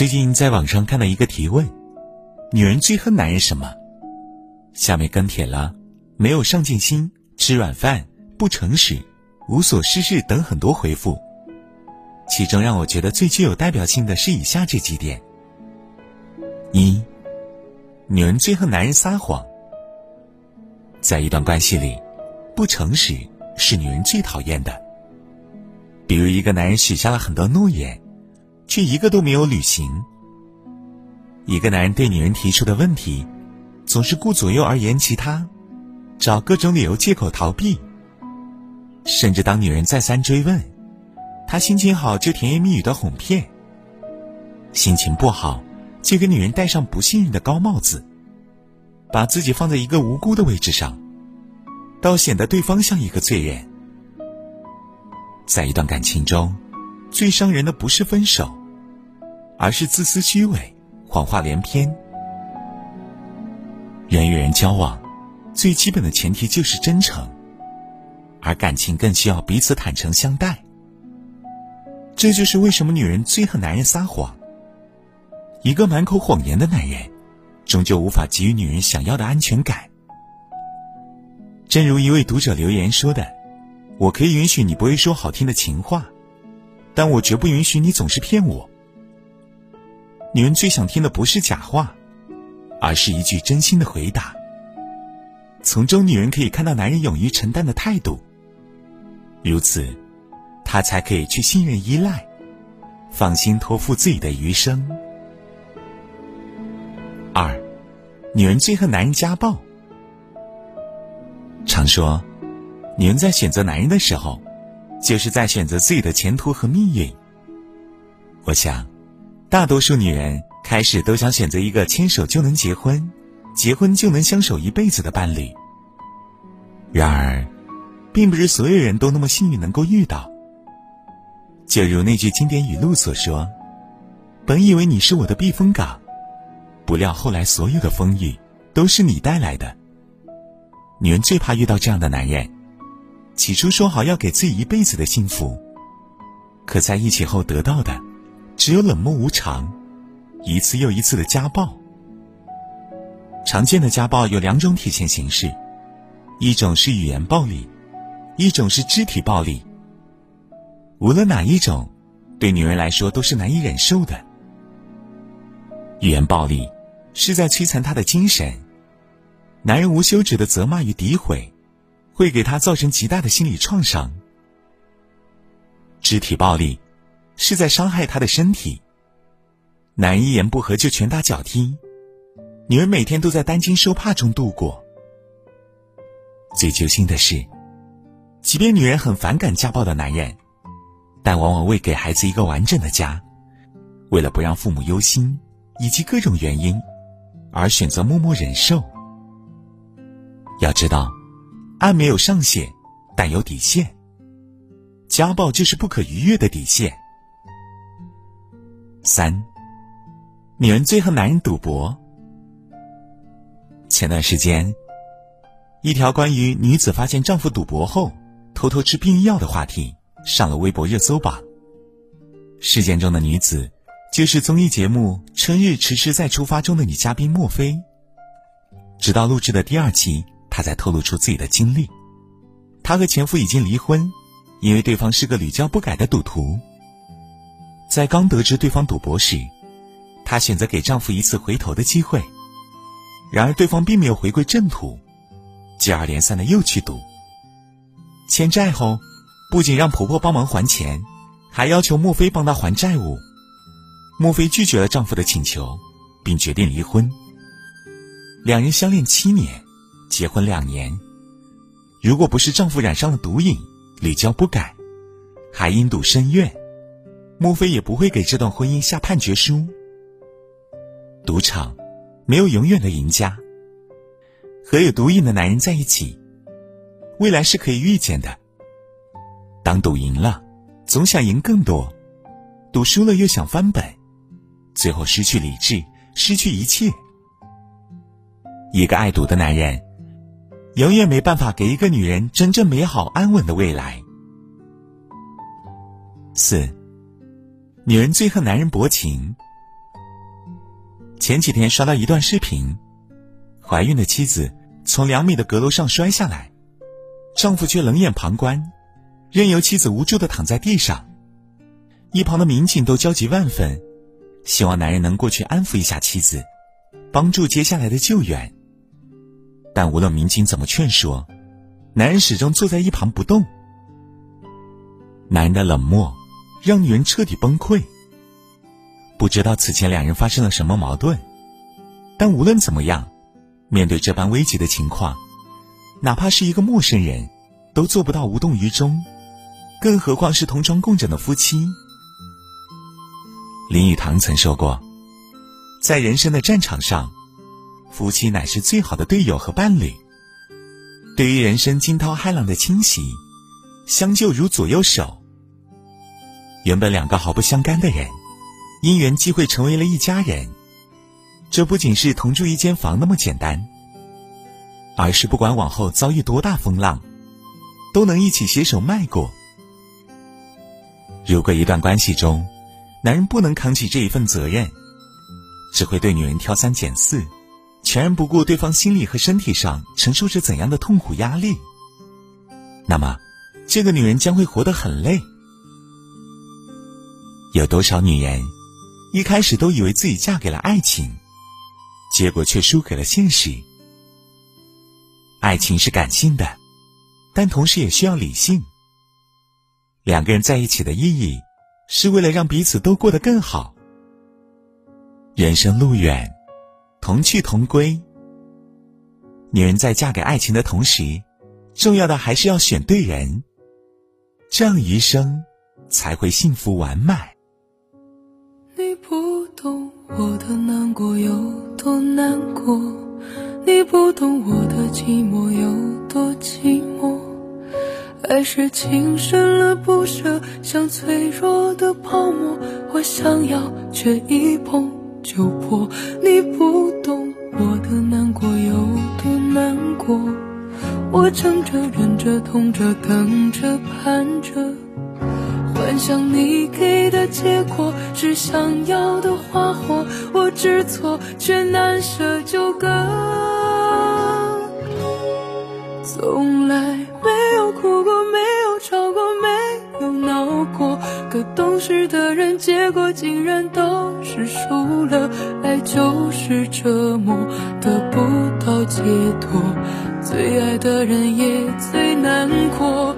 最近在网上看到一个提问：女人最恨男人什么？下面跟帖了没有上进心、吃软饭、不诚实、无所事事等很多回复。其中让我觉得最具有代表性的是以下这几点：一，女人最恨男人撒谎。在一段关系里，不诚实是女人最讨厌的。比如一个男人许下了很多诺言。却一个都没有履行。一个男人对女人提出的问题，总是顾左右而言其他，找各种理由借口逃避。甚至当女人再三追问，他心情好就甜言蜜语的哄骗，心情不好就给女人戴上不信任的高帽子，把自己放在一个无辜的位置上，倒显得对方像一个罪人。在一段感情中，最伤人的不是分手。而是自私虚伪，谎话连篇。人与人交往，最基本的前提就是真诚，而感情更需要彼此坦诚相待。这就是为什么女人最恨男人撒谎。一个满口谎言的男人，终究无法给予女人想要的安全感。正如一位读者留言说的：“我可以允许你不会说好听的情话，但我绝不允许你总是骗我。”女人最想听的不是假话，而是一句真心的回答。从中，女人可以看到男人勇于承担的态度。如此，她才可以去信任、依赖，放心托付自己的余生。二，女人最恨男人家暴。常说，女人在选择男人的时候，就是在选择自己的前途和命运。我想。大多数女人开始都想选择一个牵手就能结婚、结婚就能相守一辈子的伴侣。然而，并不是所有人都那么幸运能够遇到。就如那句经典语录所说：“本以为你是我的避风港，不料后来所有的风雨都是你带来的。”女人最怕遇到这样的男人，起初说好要给自己一辈子的幸福，可在一起后得到的。只有冷漠无常，一次又一次的家暴。常见的家暴有两种体现形式，一种是语言暴力，一种是肢体暴力。无论哪一种，对女人来说都是难以忍受的。语言暴力是在摧残她的精神，男人无休止的责骂与诋毁，会给她造成极大的心理创伤。肢体暴力。是在伤害他的身体。男人一言不合就拳打脚踢，女人每天都在担惊受怕中度过。最揪心的是，即便女人很反感家暴的男人，但往往为给孩子一个完整的家，为了不让父母忧心，以及各种原因，而选择默默忍受。要知道，爱没有上限，但有底线。家暴就是不可逾越的底线。三，女人最恨男人赌博。前段时间，一条关于女子发现丈夫赌博后偷偷吃避孕药的话题上了微博热搜榜。事件中的女子就是综艺节目《春日迟迟再出发》中的女嘉宾莫非。直到录制的第二期，她才透露出自己的经历：她和前夫已经离婚，因为对方是个屡教不改的赌徒。在刚得知对方赌博时，她选择给丈夫一次回头的机会。然而对方并没有回归正途，接二连三的又去赌。欠债后，不仅让婆婆帮忙还钱，还要求莫非帮她还债务。莫非拒绝了丈夫的请求，并决定离婚。两人相恋七年，结婚两年。如果不是丈夫染上了毒瘾，屡教不改，还因赌生怨。莫非也不会给这段婚姻下判决书？赌场没有永远的赢家。和有毒瘾的男人在一起，未来是可以预见的。当赌赢了，总想赢更多；赌输了又想翻本，最后失去理智，失去一切。一个爱赌的男人，永远没办法给一个女人真正美好安稳的未来。四。女人最恨男人薄情。前几天刷到一段视频，怀孕的妻子从两米的阁楼上摔下来，丈夫却冷眼旁观，任由妻子无助的躺在地上。一旁的民警都焦急万分，希望男人能过去安抚一下妻子，帮助接下来的救援。但无论民警怎么劝说，男人始终坐在一旁不动。男人的冷漠让女人彻底崩溃。不知道此前两人发生了什么矛盾，但无论怎么样，面对这般危急的情况，哪怕是一个陌生人，都做不到无动于衷，更何况是同床共枕的夫妻。林语堂曾说过，在人生的战场上，夫妻乃是最好的队友和伴侣。对于人生惊涛骇浪的侵袭，相救如左右手。原本两个毫不相干的人。因缘际会成为了一家人，这不仅是同住一间房那么简单，而是不管往后遭遇多大风浪，都能一起携手迈过。如果一段关系中，男人不能扛起这一份责任，只会对女人挑三拣四，全然不顾对方心理和身体上承受着怎样的痛苦压力，那么，这个女人将会活得很累。有多少女人？一开始都以为自己嫁给了爱情，结果却输给了现实。爱情是感性的，但同时也需要理性。两个人在一起的意义，是为了让彼此都过得更好。人生路远，同去同归。女人在嫁给爱情的同时，重要的还是要选对人，这样余生才会幸福完满。不懂我的难过有多难过，你不懂我的寂寞有多寂寞。爱是情深了不舍，像脆弱的泡沫，我想要却一碰就破。你不懂我的难过有多难过，我撑着忍着痛着等着盼着。幻想你给的结果是想要的花火，我知错却难舍纠葛。从来没有哭过，没有吵过，没有闹过，可懂事的人结果竟然都是输了。爱就是折磨，得不到解脱，最爱的人也最难过。